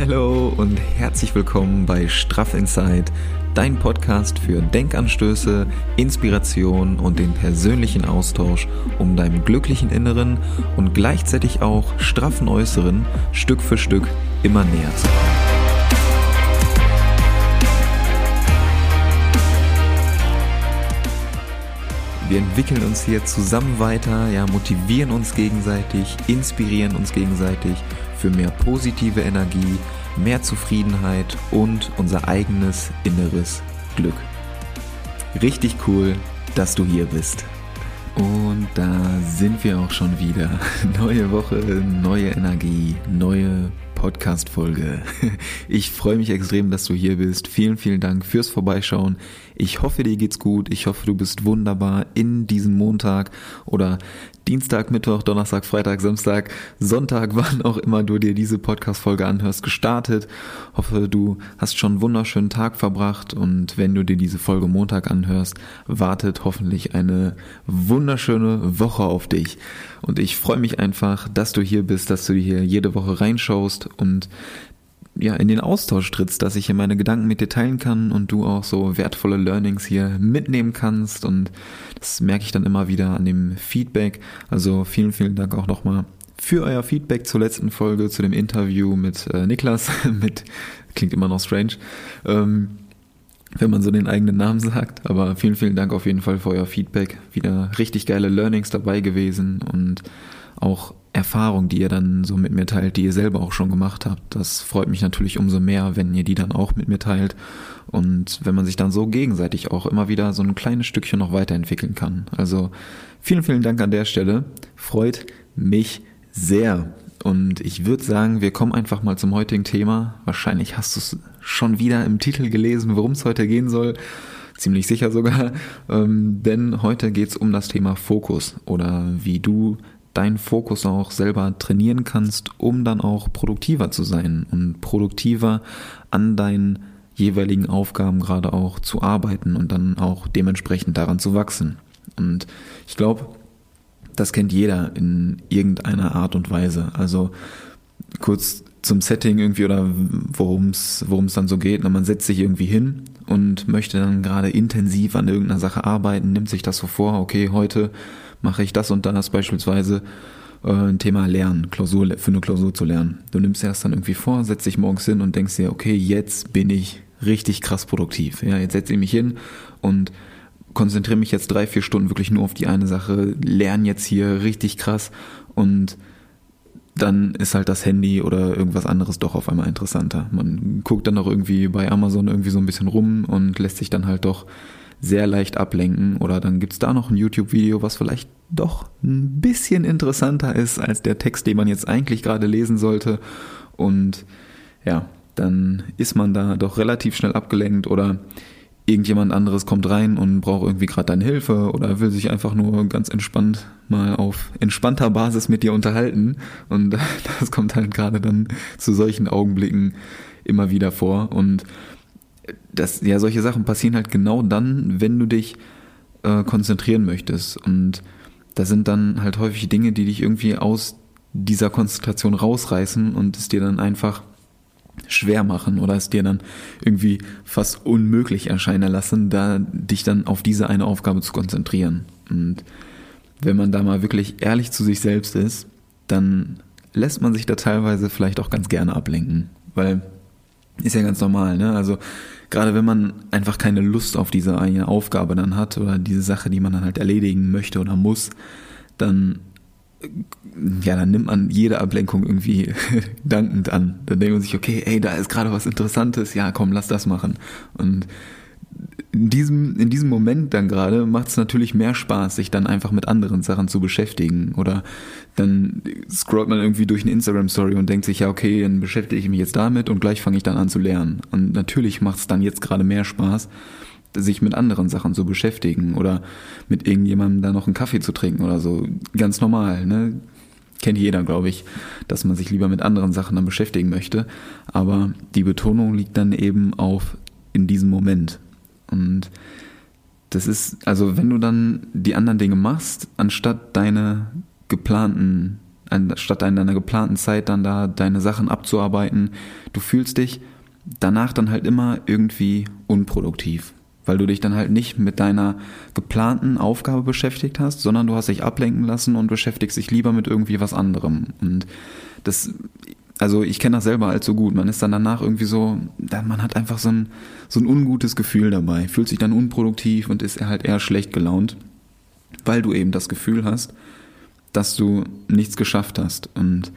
Hallo und herzlich willkommen bei Straff Inside, dein Podcast für Denkanstöße, Inspiration und den persönlichen Austausch, um deinem glücklichen Inneren und gleichzeitig auch straffen Äußeren Stück für Stück immer näher zu kommen. Wir entwickeln uns hier zusammen weiter, ja, motivieren uns gegenseitig, inspirieren uns gegenseitig für mehr positive Energie, mehr Zufriedenheit und unser eigenes inneres Glück. Richtig cool, dass du hier bist. Und da sind wir auch schon wieder. Neue Woche, neue Energie, neue Podcast-Folge. Ich freue mich extrem, dass du hier bist. Vielen, vielen Dank fürs Vorbeischauen. Ich hoffe, dir geht's gut. Ich hoffe, du bist wunderbar in diesem Montag oder Dienstag, Mittwoch, Donnerstag, Freitag, Samstag, Sonntag, wann auch immer du dir diese Podcast-Folge anhörst, gestartet. Hoffe, du hast schon einen wunderschönen Tag verbracht und wenn du dir diese Folge Montag anhörst, wartet hoffentlich eine wunderschöne Woche auf dich. Und ich freue mich einfach, dass du hier bist, dass du hier jede Woche reinschaust und ja, in den Austausch trittst, dass ich hier meine Gedanken mit dir teilen kann und du auch so wertvolle Learnings hier mitnehmen kannst. Und das merke ich dann immer wieder an dem Feedback. Also vielen, vielen Dank auch nochmal für euer Feedback zur letzten Folge, zu dem Interview mit äh, Niklas, mit, klingt immer noch strange, ähm, wenn man so den eigenen Namen sagt. Aber vielen, vielen Dank auf jeden Fall für euer Feedback. Wieder richtig geile Learnings dabei gewesen und auch Erfahrung, die ihr dann so mit mir teilt, die ihr selber auch schon gemacht habt. Das freut mich natürlich umso mehr, wenn ihr die dann auch mit mir teilt und wenn man sich dann so gegenseitig auch immer wieder so ein kleines Stückchen noch weiterentwickeln kann. Also vielen, vielen Dank an der Stelle. Freut mich sehr. Und ich würde sagen, wir kommen einfach mal zum heutigen Thema. Wahrscheinlich hast du es schon wieder im Titel gelesen, worum es heute gehen soll. Ziemlich sicher sogar. Ähm, denn heute geht es um das Thema Fokus oder wie du deinen Fokus auch selber trainieren kannst, um dann auch produktiver zu sein und produktiver an deinen jeweiligen Aufgaben gerade auch zu arbeiten und dann auch dementsprechend daran zu wachsen. Und ich glaube, das kennt jeder in irgendeiner Art und Weise. Also kurz zum Setting irgendwie oder worum es dann so geht. Man setzt sich irgendwie hin und möchte dann gerade intensiv an irgendeiner Sache arbeiten, nimmt sich das so vor, okay, heute mache ich das und das beispielsweise äh, ein Thema Lernen, Klausur, für eine Klausur zu lernen. Du nimmst erst dann irgendwie vor, setzt dich morgens hin und denkst dir, okay, jetzt bin ich richtig krass produktiv. Ja, jetzt setze ich mich hin und konzentriere mich jetzt drei, vier Stunden wirklich nur auf die eine Sache, lerne jetzt hier richtig krass und dann ist halt das Handy oder irgendwas anderes doch auf einmal interessanter. Man guckt dann auch irgendwie bei Amazon irgendwie so ein bisschen rum und lässt sich dann halt doch sehr leicht ablenken. Oder dann gibt's da noch ein YouTube-Video, was vielleicht doch ein bisschen interessanter ist als der Text, den man jetzt eigentlich gerade lesen sollte. Und ja, dann ist man da doch relativ schnell abgelenkt oder irgendjemand anderes kommt rein und braucht irgendwie gerade deine Hilfe oder will sich einfach nur ganz entspannt mal auf entspannter Basis mit dir unterhalten. Und das kommt halt gerade dann zu solchen Augenblicken immer wieder vor. Und das, ja, solche Sachen passieren halt genau dann, wenn du dich äh, konzentrieren möchtest. Und das sind dann halt häufig Dinge, die dich irgendwie aus dieser Konzentration rausreißen und es dir dann einfach schwer machen oder es dir dann irgendwie fast unmöglich erscheinen lassen, da dich dann auf diese eine Aufgabe zu konzentrieren. Und wenn man da mal wirklich ehrlich zu sich selbst ist, dann lässt man sich da teilweise vielleicht auch ganz gerne ablenken, weil ist ja ganz normal, ne? Also gerade wenn man einfach keine Lust auf diese eine Aufgabe dann hat oder diese Sache, die man dann halt erledigen möchte oder muss, dann ja, dann nimmt man jede Ablenkung irgendwie dankend an. Dann denkt man sich, okay, ey, da ist gerade was Interessantes, ja, komm, lass das machen. Und in diesem, in diesem Moment dann gerade macht es natürlich mehr Spaß, sich dann einfach mit anderen Sachen zu beschäftigen. Oder dann scrollt man irgendwie durch eine Instagram-Story und denkt sich, ja, okay, dann beschäftige ich mich jetzt damit und gleich fange ich dann an zu lernen. Und natürlich macht es dann jetzt gerade mehr Spaß, sich mit anderen Sachen zu beschäftigen oder mit irgendjemandem da noch einen Kaffee zu trinken oder so. Ganz normal, ne? Kennt jeder, glaube ich, dass man sich lieber mit anderen Sachen dann beschäftigen möchte. Aber die Betonung liegt dann eben auf in diesem Moment. Und das ist, also wenn du dann die anderen Dinge machst, anstatt deine geplanten anstatt in deiner geplanten Zeit dann da deine Sachen abzuarbeiten. Du fühlst dich danach dann halt immer irgendwie unproduktiv, weil du dich dann halt nicht mit deiner geplanten Aufgabe beschäftigt hast, sondern du hast dich ablenken lassen und beschäftigst dich lieber mit irgendwie was anderem. Und das, also ich kenne das selber allzu gut. Man ist dann danach irgendwie so, man hat einfach so ein, so ein ungutes Gefühl dabei, fühlt sich dann unproduktiv und ist halt eher schlecht gelaunt, weil du eben das Gefühl hast, dass du nichts geschafft hast. Und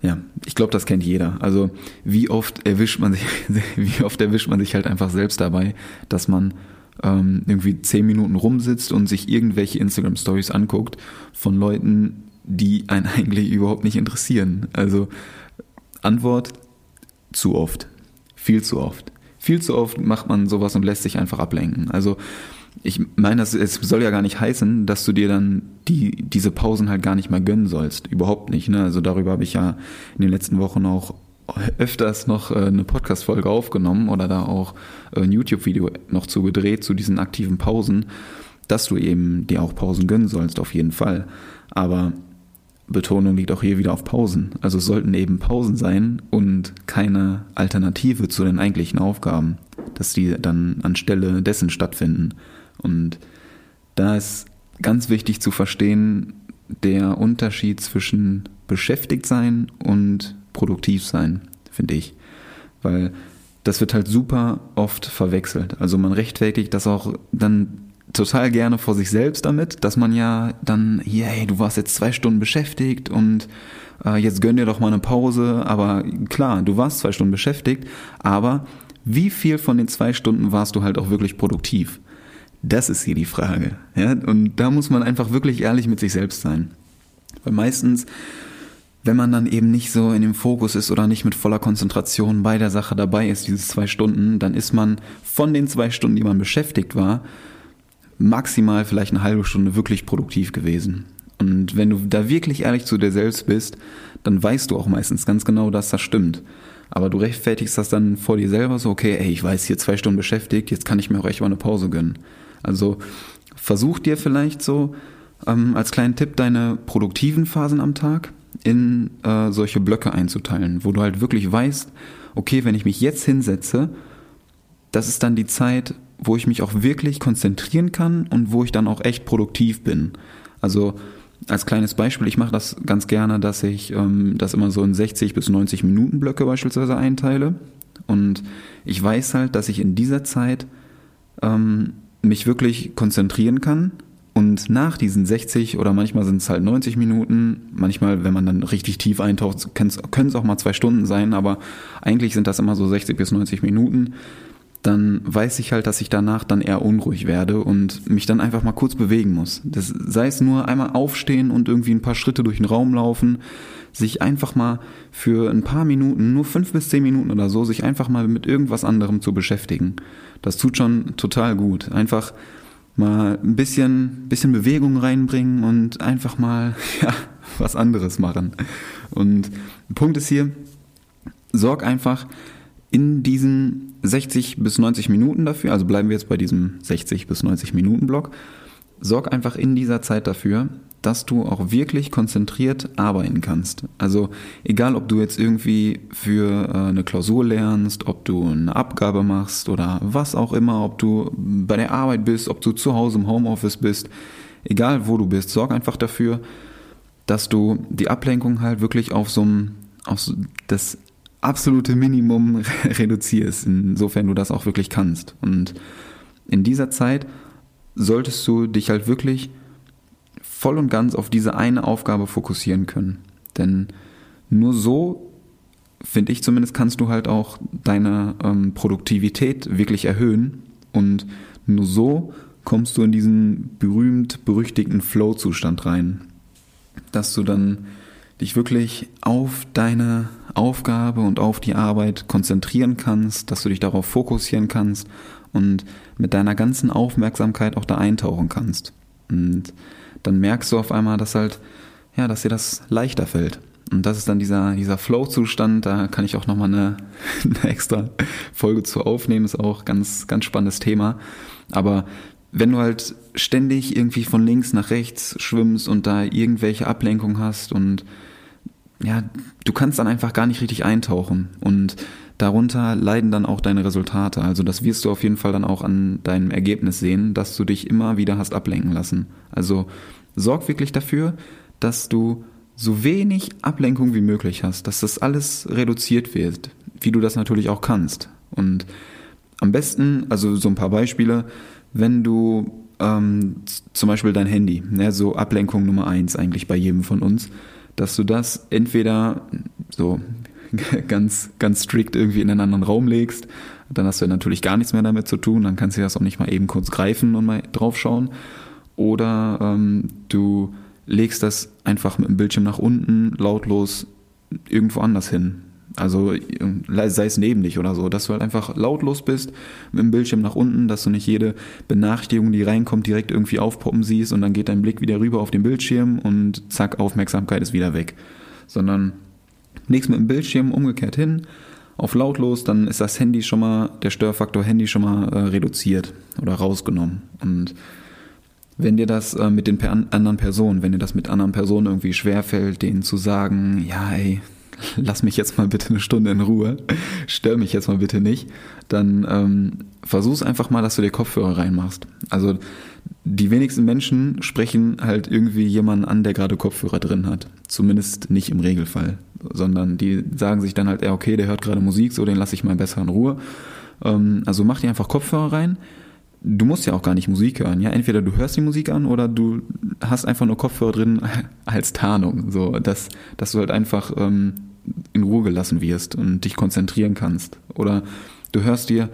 ja, ich glaube, das kennt jeder. Also wie oft erwischt man sich, wie oft erwischt man sich halt einfach selbst dabei, dass man ähm, irgendwie zehn Minuten rumsitzt und sich irgendwelche Instagram Stories anguckt von Leuten, die einen eigentlich überhaupt nicht interessieren. Also Antwort zu oft, viel zu oft. Viel zu oft macht man sowas und lässt sich einfach ablenken. Also ich meine, es soll ja gar nicht heißen, dass du dir dann die, diese Pausen halt gar nicht mehr gönnen sollst. Überhaupt nicht. Ne? Also darüber habe ich ja in den letzten Wochen auch öfters noch äh, eine Podcast-Folge aufgenommen oder da auch ein YouTube-Video noch zu gedreht zu diesen aktiven Pausen, dass du eben dir auch Pausen gönnen sollst, auf jeden Fall. Aber Betonung liegt auch hier wieder auf Pausen. Also es sollten eben Pausen sein und keine Alternative zu den eigentlichen Aufgaben, dass die dann anstelle dessen stattfinden. Und da ist ganz wichtig zu verstehen, der Unterschied zwischen beschäftigt sein und produktiv sein, finde ich. Weil das wird halt super oft verwechselt. Also man rechtfertigt das auch dann total gerne vor sich selbst damit, dass man ja dann, yay, du warst jetzt zwei Stunden beschäftigt und äh, jetzt gönn dir doch mal eine Pause. Aber klar, du warst zwei Stunden beschäftigt, aber wie viel von den zwei Stunden warst du halt auch wirklich produktiv? Das ist hier die Frage. Ja? Und da muss man einfach wirklich ehrlich mit sich selbst sein. Weil meistens, wenn man dann eben nicht so in dem Fokus ist oder nicht mit voller Konzentration bei der Sache dabei ist, diese zwei Stunden, dann ist man von den zwei Stunden, die man beschäftigt war, maximal vielleicht eine halbe Stunde wirklich produktiv gewesen. Und wenn du da wirklich ehrlich zu dir selbst bist, dann weißt du auch meistens ganz genau, dass das stimmt. Aber du rechtfertigst das dann vor dir selber so, okay, ey, ich weiß hier zwei Stunden beschäftigt, jetzt kann ich mir auch echt mal eine Pause gönnen. Also versuch dir vielleicht so ähm, als kleinen Tipp deine produktiven Phasen am Tag in äh, solche Blöcke einzuteilen, wo du halt wirklich weißt, okay, wenn ich mich jetzt hinsetze, das ist dann die Zeit, wo ich mich auch wirklich konzentrieren kann und wo ich dann auch echt produktiv bin. Also als kleines Beispiel, ich mache das ganz gerne, dass ich ähm, das immer so in 60 bis 90 Minuten Blöcke beispielsweise einteile. Und ich weiß halt, dass ich in dieser Zeit ähm, mich wirklich konzentrieren kann. Und nach diesen 60 oder manchmal sind es halt 90 Minuten, manchmal, wenn man dann richtig tief eintaucht, können es auch mal zwei Stunden sein, aber eigentlich sind das immer so 60 bis 90 Minuten dann weiß ich halt, dass ich danach dann eher unruhig werde und mich dann einfach mal kurz bewegen muss. Das sei es nur einmal aufstehen und irgendwie ein paar Schritte durch den Raum laufen, sich einfach mal für ein paar Minuten, nur fünf bis zehn Minuten oder so, sich einfach mal mit irgendwas anderem zu beschäftigen. Das tut schon total gut. Einfach mal ein bisschen, bisschen Bewegung reinbringen und einfach mal, ja, was anderes machen. Und Punkt ist hier, sorg einfach, in diesen 60 bis 90 Minuten dafür, also bleiben wir jetzt bei diesem 60 bis 90 Minuten Block, sorg einfach in dieser Zeit dafür, dass du auch wirklich konzentriert arbeiten kannst. Also egal, ob du jetzt irgendwie für äh, eine Klausur lernst, ob du eine Abgabe machst oder was auch immer, ob du bei der Arbeit bist, ob du zu Hause im Homeoffice bist, egal wo du bist, sorg einfach dafür, dass du die Ablenkung halt wirklich auf so ein auf so das absolute Minimum reduzierst, insofern du das auch wirklich kannst. Und in dieser Zeit solltest du dich halt wirklich voll und ganz auf diese eine Aufgabe fokussieren können. Denn nur so, finde ich zumindest, kannst du halt auch deine ähm, Produktivität wirklich erhöhen. Und nur so kommst du in diesen berühmt berüchtigten Flow-Zustand rein. Dass du dann dich wirklich auf deine Aufgabe und auf die Arbeit konzentrieren kannst, dass du dich darauf fokussieren kannst und mit deiner ganzen Aufmerksamkeit auch da eintauchen kannst. Und dann merkst du auf einmal, dass halt, ja, dass dir das leichter fällt. Und das ist dann dieser, dieser Flow-Zustand, da kann ich auch nochmal eine, eine extra Folge zu aufnehmen, ist auch ganz, ganz spannendes Thema. Aber wenn du halt ständig irgendwie von links nach rechts schwimmst und da irgendwelche Ablenkung hast und ja, du kannst dann einfach gar nicht richtig eintauchen und darunter leiden dann auch deine Resultate. Also das wirst du auf jeden Fall dann auch an deinem Ergebnis sehen, dass du dich immer wieder hast ablenken lassen. Also sorg wirklich dafür, dass du so wenig Ablenkung wie möglich hast, dass das alles reduziert wird, wie du das natürlich auch kannst. Und am besten, also so ein paar Beispiele, wenn du ähm, zum Beispiel dein Handy, ne, so Ablenkung Nummer eins eigentlich bei jedem von uns, dass du das entweder so ganz, ganz strikt irgendwie in einen anderen Raum legst, dann hast du ja natürlich gar nichts mehr damit zu tun, dann kannst du das auch nicht mal eben kurz greifen und mal draufschauen. Oder ähm, du legst das einfach mit dem Bildschirm nach unten, lautlos irgendwo anders hin. Also sei es neben dich oder so, dass du halt einfach lautlos bist mit dem Bildschirm nach unten, dass du nicht jede Benachrichtigung, die reinkommt, direkt irgendwie aufpoppen siehst und dann geht dein Blick wieder rüber auf den Bildschirm und zack, Aufmerksamkeit ist wieder weg. Sondern legst mit dem Bildschirm umgekehrt hin, auf lautlos, dann ist das Handy schon mal, der Störfaktor Handy schon mal äh, reduziert oder rausgenommen. Und wenn dir das äh, mit den per anderen Personen, wenn dir das mit anderen Personen irgendwie schwerfällt, denen zu sagen, ja, ey, lass mich jetzt mal bitte eine Stunde in Ruhe, stör mich jetzt mal bitte nicht, dann ähm, versuch's einfach mal, dass du dir Kopfhörer reinmachst. Also die wenigsten Menschen sprechen halt irgendwie jemanden an, der gerade Kopfhörer drin hat. Zumindest nicht im Regelfall. Sondern die sagen sich dann halt, ja, okay, der hört gerade Musik, so den lasse ich mal besser in Ruhe. Ähm, also mach dir einfach Kopfhörer rein. Du musst ja auch gar nicht Musik hören. Ja, entweder du hörst die Musik an oder du hast einfach nur Kopfhörer drin als Tarnung. So, dass, dass du halt einfach ähm, in Ruhe gelassen wirst und dich konzentrieren kannst. Oder du hörst dir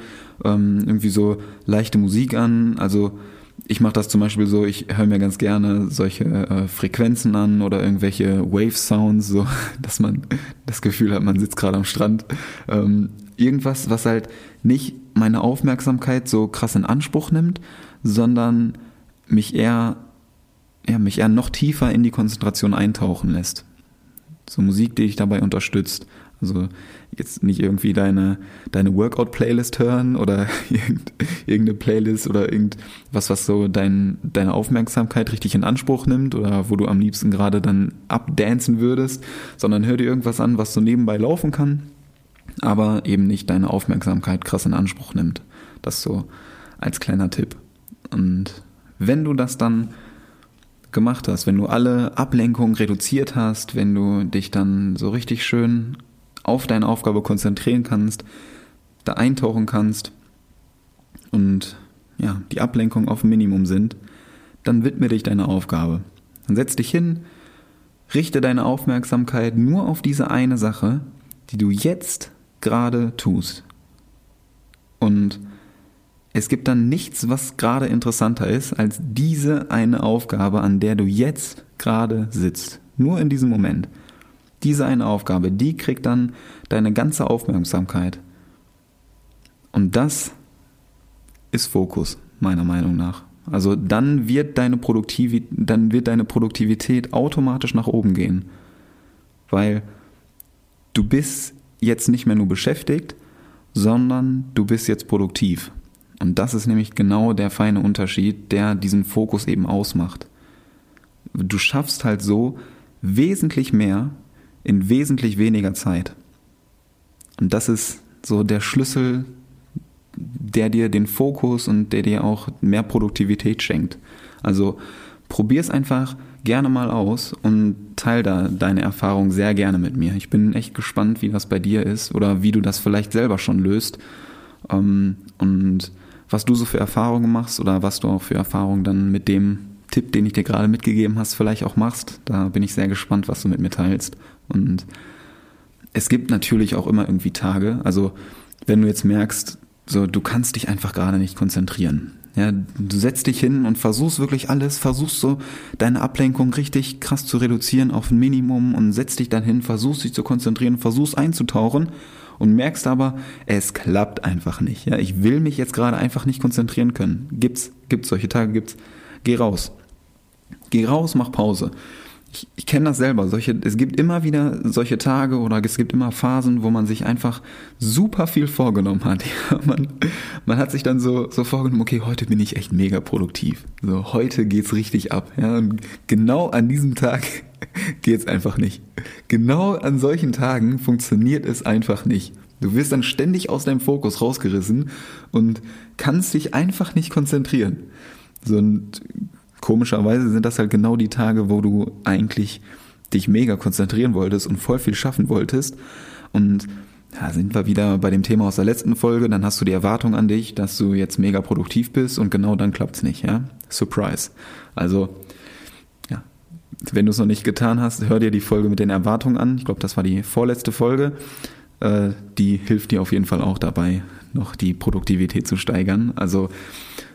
ähm, irgendwie so leichte Musik an. Also ich mache das zum Beispiel so, ich höre mir ganz gerne solche äh, Frequenzen an oder irgendwelche Wave-Sounds, so dass man das Gefühl hat, man sitzt gerade am Strand. Ähm, irgendwas, was halt nicht meine Aufmerksamkeit so krass in Anspruch nimmt, sondern mich eher, ja, mich eher noch tiefer in die Konzentration eintauchen lässt. So Musik, die dich dabei unterstützt. Also jetzt nicht irgendwie deine, deine Workout-Playlist hören oder irgendeine Playlist oder irgendwas, was so dein, deine Aufmerksamkeit richtig in Anspruch nimmt oder wo du am liebsten gerade dann abdancen würdest, sondern hör dir irgendwas an, was so nebenbei laufen kann, aber eben nicht deine Aufmerksamkeit krass in Anspruch nimmt. Das so als kleiner Tipp. Und wenn du das dann gemacht hast, wenn du alle Ablenkungen reduziert hast, wenn du dich dann so richtig schön auf deine Aufgabe konzentrieren kannst, da eintauchen kannst und ja, die Ablenkungen auf Minimum sind, dann widme dich deiner Aufgabe. Dann setz dich hin, richte deine Aufmerksamkeit nur auf diese eine Sache, die du jetzt gerade tust. Und es gibt dann nichts, was gerade interessanter ist, als diese eine Aufgabe, an der du jetzt gerade sitzt. Nur in diesem Moment. Diese eine Aufgabe, die kriegt dann deine ganze Aufmerksamkeit. Und das ist Fokus, meiner Meinung nach. Also dann wird deine Produktivität, dann wird deine Produktivität automatisch nach oben gehen. Weil du bist jetzt nicht mehr nur beschäftigt, sondern du bist jetzt produktiv. Und das ist nämlich genau der feine Unterschied, der diesen Fokus eben ausmacht. Du schaffst halt so wesentlich mehr in wesentlich weniger Zeit. Und das ist so der Schlüssel, der dir den Fokus und der dir auch mehr Produktivität schenkt. Also probier es einfach gerne mal aus und teil da deine Erfahrung sehr gerne mit mir. Ich bin echt gespannt, wie das bei dir ist oder wie du das vielleicht selber schon löst. Ähm, und was du so für Erfahrungen machst oder was du auch für Erfahrungen dann mit dem Tipp, den ich dir gerade mitgegeben hast, vielleicht auch machst. Da bin ich sehr gespannt, was du mit mir teilst. Und es gibt natürlich auch immer irgendwie Tage, also wenn du jetzt merkst, so du kannst dich einfach gerade nicht konzentrieren. Ja, du setzt dich hin und versuchst wirklich alles, versuchst so deine Ablenkung richtig krass zu reduzieren auf ein Minimum und setzt dich dann hin, versuchst dich zu konzentrieren, versuchst einzutauchen und merkst aber, es klappt einfach nicht. Ja, ich will mich jetzt gerade einfach nicht konzentrieren können. Gibt's, gibt's solche Tage, gibt's. Geh raus. Geh raus, mach Pause. Ich, ich kenne das selber. Solche, es gibt immer wieder solche Tage oder es gibt immer Phasen, wo man sich einfach super viel vorgenommen hat. Ja, man, man hat sich dann so, so vorgenommen, okay, heute bin ich echt mega produktiv. So, heute geht's richtig ab. Ja, und genau an diesem Tag geht's einfach nicht. Genau an solchen Tagen funktioniert es einfach nicht. Du wirst dann ständig aus deinem Fokus rausgerissen und kannst dich einfach nicht konzentrieren. So, und komischerweise sind das halt genau die Tage, wo du eigentlich dich mega konzentrieren wolltest und voll viel schaffen wolltest. Und ja, sind wir wieder bei dem Thema aus der letzten Folge, dann hast du die Erwartung an dich, dass du jetzt mega produktiv bist und genau dann klappt's nicht, ja? Surprise. Also, wenn du es noch nicht getan hast, hör dir die Folge mit den Erwartungen an. Ich glaube, das war die vorletzte Folge. Äh, die hilft dir auf jeden Fall auch dabei, noch die Produktivität zu steigern. Also,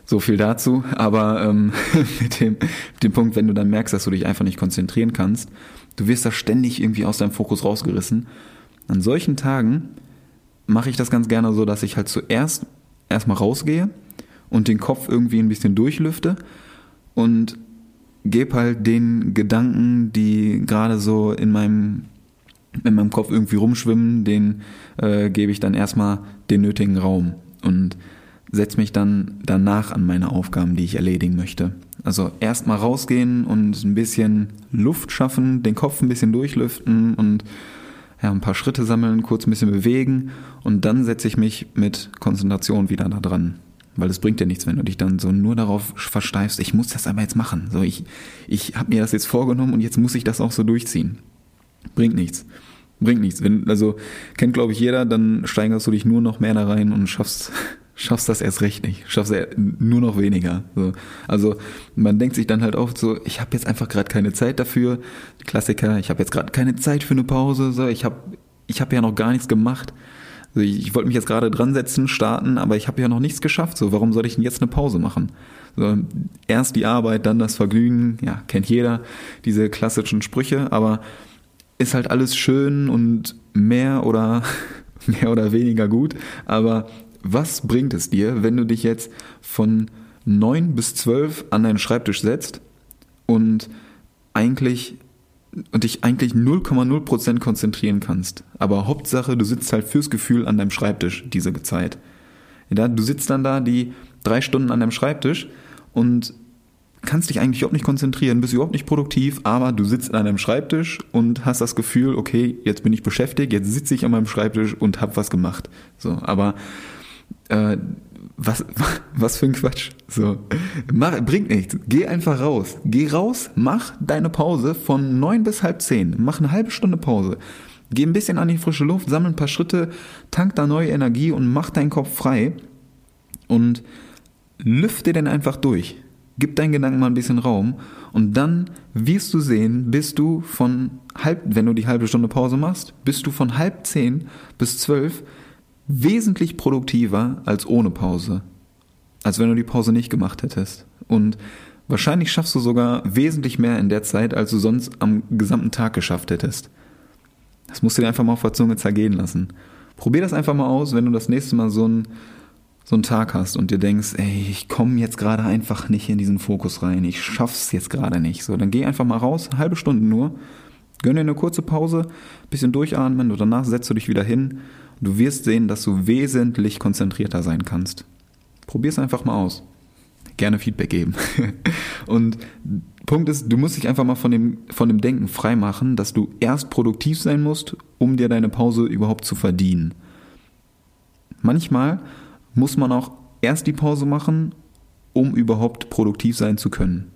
so viel dazu. Aber ähm, mit, dem, mit dem Punkt, wenn du dann merkst, dass du dich einfach nicht konzentrieren kannst, du wirst da ständig irgendwie aus deinem Fokus rausgerissen an solchen Tagen mache ich das ganz gerne so, dass ich halt zuerst erstmal rausgehe und den Kopf irgendwie ein bisschen durchlüfte und gebe halt den Gedanken, die gerade so in meinem in meinem Kopf irgendwie rumschwimmen, den äh, gebe ich dann erstmal den nötigen Raum und setze mich dann danach an meine Aufgaben, die ich erledigen möchte. Also erstmal rausgehen und ein bisschen Luft schaffen, den Kopf ein bisschen durchlüften und ja, ein paar Schritte sammeln, kurz ein bisschen bewegen und dann setze ich mich mit Konzentration wieder da dran. Weil es bringt ja nichts, wenn du dich dann so nur darauf versteifst, ich muss das aber jetzt machen. So, ich, ich habe mir das jetzt vorgenommen und jetzt muss ich das auch so durchziehen. Bringt nichts. Bringt nichts. Wenn, also kennt, glaube ich, jeder, dann steigerst du dich nur noch mehr da rein und schaffst schaffst das erst recht nicht, schaffst nur noch weniger. So. Also man denkt sich dann halt oft so, ich habe jetzt einfach gerade keine Zeit dafür. Klassiker, ich habe jetzt gerade keine Zeit für eine Pause. So, ich habe ich hab ja noch gar nichts gemacht. Also ich, ich wollte mich jetzt gerade dran setzen, starten, aber ich habe ja noch nichts geschafft. So, warum soll ich denn jetzt eine Pause machen? So, erst die Arbeit, dann das Vergnügen. Ja, kennt jeder diese klassischen Sprüche, aber ist halt alles schön und mehr oder mehr oder weniger gut, aber was bringt es dir, wenn du dich jetzt von neun bis zwölf an deinen Schreibtisch setzt und eigentlich und dich eigentlich 0,0% konzentrieren kannst. Aber Hauptsache, du sitzt halt fürs Gefühl an deinem Schreibtisch diese Zeit. Ja, du sitzt dann da die drei Stunden an deinem Schreibtisch und kannst dich eigentlich überhaupt nicht konzentrieren, bist überhaupt nicht produktiv, aber du sitzt an deinem Schreibtisch und hast das Gefühl, okay, jetzt bin ich beschäftigt, jetzt sitze ich an meinem Schreibtisch und hab was gemacht. So, aber äh, was, was für ein Quatsch. So, mach, bringt nichts. Geh einfach raus. Geh raus, mach deine Pause von neun bis halb zehn. Mach eine halbe Stunde Pause. Geh ein bisschen an die frische Luft, sammel ein paar Schritte, tank da neue Energie und mach deinen Kopf frei. Und lüfte den einfach durch. Gib deinen Gedanken mal ein bisschen Raum und dann wirst du sehen, bist du von halb, wenn du die halbe Stunde Pause machst, bist du von halb zehn bis zwölf wesentlich produktiver als ohne Pause. Als wenn du die Pause nicht gemacht hättest. Und wahrscheinlich schaffst du sogar wesentlich mehr in der Zeit, als du sonst am gesamten Tag geschafft hättest. Das musst du dir einfach mal auf der Zunge zergehen lassen. Probier das einfach mal aus, wenn du das nächste Mal so einen, so einen Tag hast und dir denkst, ey, ich komme jetzt gerade einfach nicht in diesen Fokus rein, ich schaff's jetzt gerade nicht. So, dann geh einfach mal raus, halbe Stunde nur, gönn dir eine kurze Pause, bisschen durchatmen und danach setzt du dich wieder hin Du wirst sehen, dass du wesentlich konzentrierter sein kannst. Probier es einfach mal aus. Gerne Feedback geben. Und Punkt ist, du musst dich einfach mal von dem, von dem Denken freimachen, dass du erst produktiv sein musst, um dir deine Pause überhaupt zu verdienen. Manchmal muss man auch erst die Pause machen, um überhaupt produktiv sein zu können.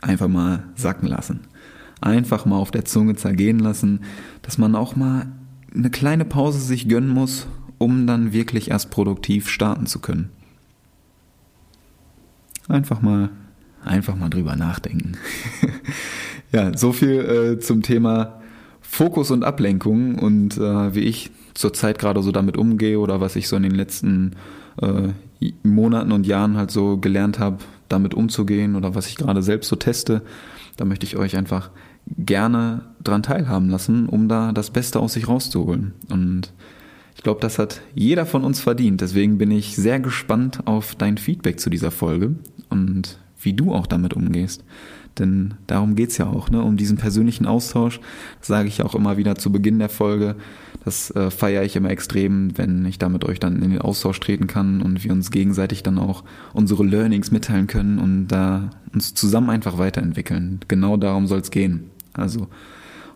Einfach mal sacken lassen. Einfach mal auf der Zunge zergehen lassen, dass man auch mal eine kleine Pause sich gönnen muss, um dann wirklich erst produktiv starten zu können. Einfach mal, einfach mal drüber nachdenken. ja, so viel äh, zum Thema Fokus und Ablenkung und äh, wie ich zurzeit gerade so damit umgehe oder was ich so in den letzten äh, Monaten und Jahren halt so gelernt habe, damit umzugehen oder was ich gerade selbst so teste. Da möchte ich euch einfach gerne dran teilhaben lassen, um da das Beste aus sich rauszuholen. Und ich glaube, das hat jeder von uns verdient. Deswegen bin ich sehr gespannt auf dein Feedback zu dieser Folge und wie du auch damit umgehst. Denn darum geht's ja auch, ne? um diesen persönlichen Austausch. Das sage ich auch immer wieder zu Beginn der Folge. Das äh, feiere ich immer extrem, wenn ich da mit euch dann in den Austausch treten kann und wir uns gegenseitig dann auch unsere Learnings mitteilen können und da uns zusammen einfach weiterentwickeln. Genau darum soll's gehen. Also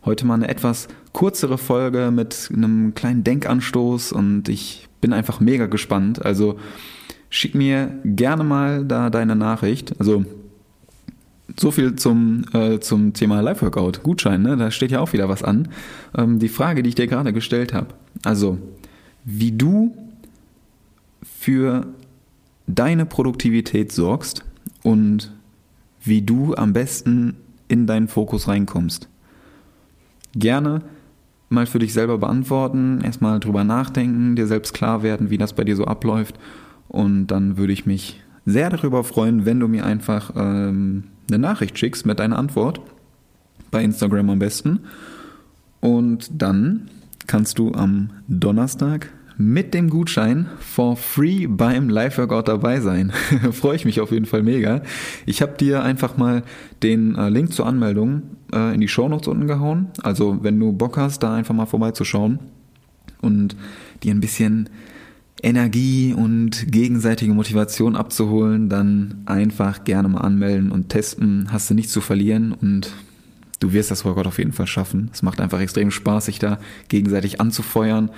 heute mal eine etwas kürzere Folge mit einem kleinen Denkanstoß und ich bin einfach mega gespannt. Also schick mir gerne mal da deine Nachricht. Also so viel zum, äh, zum Thema Live-Workout. Gutschein, ne? da steht ja auch wieder was an. Ähm, die Frage, die ich dir gerade gestellt habe. Also, wie du für deine Produktivität sorgst und wie du am besten in deinen Fokus reinkommst. Gerne mal für dich selber beantworten, erstmal drüber nachdenken, dir selbst klar werden, wie das bei dir so abläuft. Und dann würde ich mich sehr darüber freuen, wenn du mir einfach ähm, eine Nachricht schickst mit deiner Antwort. Bei Instagram am besten. Und dann kannst du am Donnerstag mit dem Gutschein for free beim Live-Workout dabei sein. Freue ich mich auf jeden Fall mega. Ich habe dir einfach mal den äh, Link zur Anmeldung äh, in die Show Notes unten gehauen. Also wenn du Bock hast, da einfach mal vorbeizuschauen und dir ein bisschen Energie und gegenseitige Motivation abzuholen, dann einfach gerne mal anmelden und testen. Hast du nichts zu verlieren und du wirst das Workout auf jeden Fall schaffen. Es macht einfach extrem Spaß, sich da gegenseitig anzufeuern.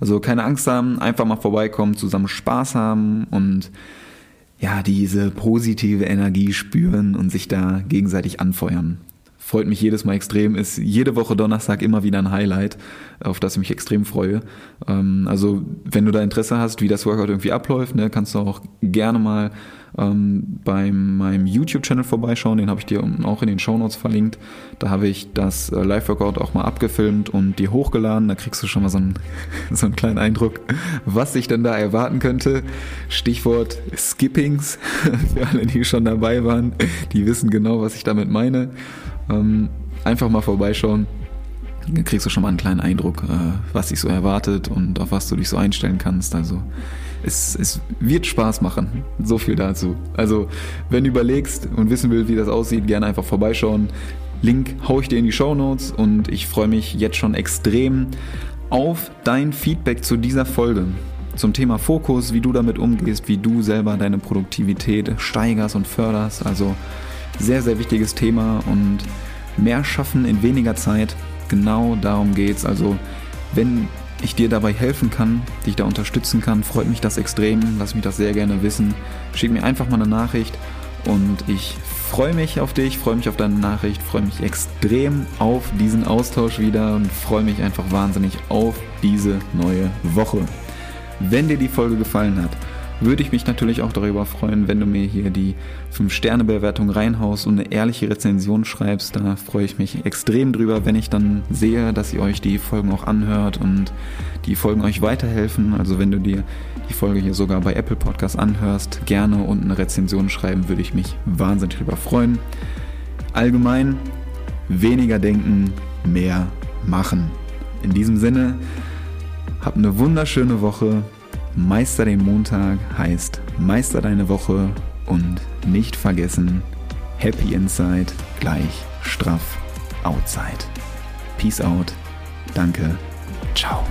Also keine Angst haben, einfach mal vorbeikommen, zusammen Spaß haben und ja, diese positive Energie spüren und sich da gegenseitig anfeuern freut mich jedes Mal extrem, ist jede Woche Donnerstag immer wieder ein Highlight, auf das ich mich extrem freue. Ähm, also wenn du da Interesse hast, wie das Workout irgendwie abläuft, ne, kannst du auch gerne mal ähm, bei meinem YouTube-Channel vorbeischauen, den habe ich dir unten auch in den Show Notes verlinkt. Da habe ich das äh, Live-Workout auch mal abgefilmt und dir hochgeladen. Da kriegst du schon mal so einen, so einen kleinen Eindruck, was sich denn da erwarten könnte. Stichwort Skippings, für alle, die schon dabei waren, die wissen genau, was ich damit meine. Ähm, einfach mal vorbeischauen. Dann kriegst du schon mal einen kleinen Eindruck, äh, was dich so erwartet und auf was du dich so einstellen kannst. Also es, es wird Spaß machen. So viel dazu. Also wenn du überlegst und wissen willst, wie das aussieht, gerne einfach vorbeischauen. Link hau ich dir in die Show Notes und ich freue mich jetzt schon extrem auf dein Feedback zu dieser Folge. Zum Thema Fokus, wie du damit umgehst, wie du selber deine Produktivität steigerst und förderst. Also sehr, sehr wichtiges Thema und mehr schaffen in weniger Zeit. Genau darum geht's. Also, wenn ich dir dabei helfen kann, dich da unterstützen kann, freut mich das extrem. Lass mich das sehr gerne wissen. Schick mir einfach mal eine Nachricht und ich freue mich auf dich, freue mich auf deine Nachricht, freue mich extrem auf diesen Austausch wieder und freue mich einfach wahnsinnig auf diese neue Woche. Wenn dir die Folge gefallen hat, würde ich mich natürlich auch darüber freuen, wenn du mir hier die 5-Sterne-Bewertung reinhaust und eine ehrliche Rezension schreibst. Da freue ich mich extrem drüber, wenn ich dann sehe, dass ihr euch die Folgen auch anhört und die Folgen euch weiterhelfen. Also wenn du dir die Folge hier sogar bei Apple Podcasts anhörst, gerne und eine Rezension schreiben, würde ich mich wahnsinnig darüber freuen. Allgemein weniger denken, mehr machen. In diesem Sinne, habt eine wunderschöne Woche. Meister den Montag heißt Meister deine Woche und nicht vergessen, Happy Inside gleich straff Outside. Peace out. Danke. Ciao.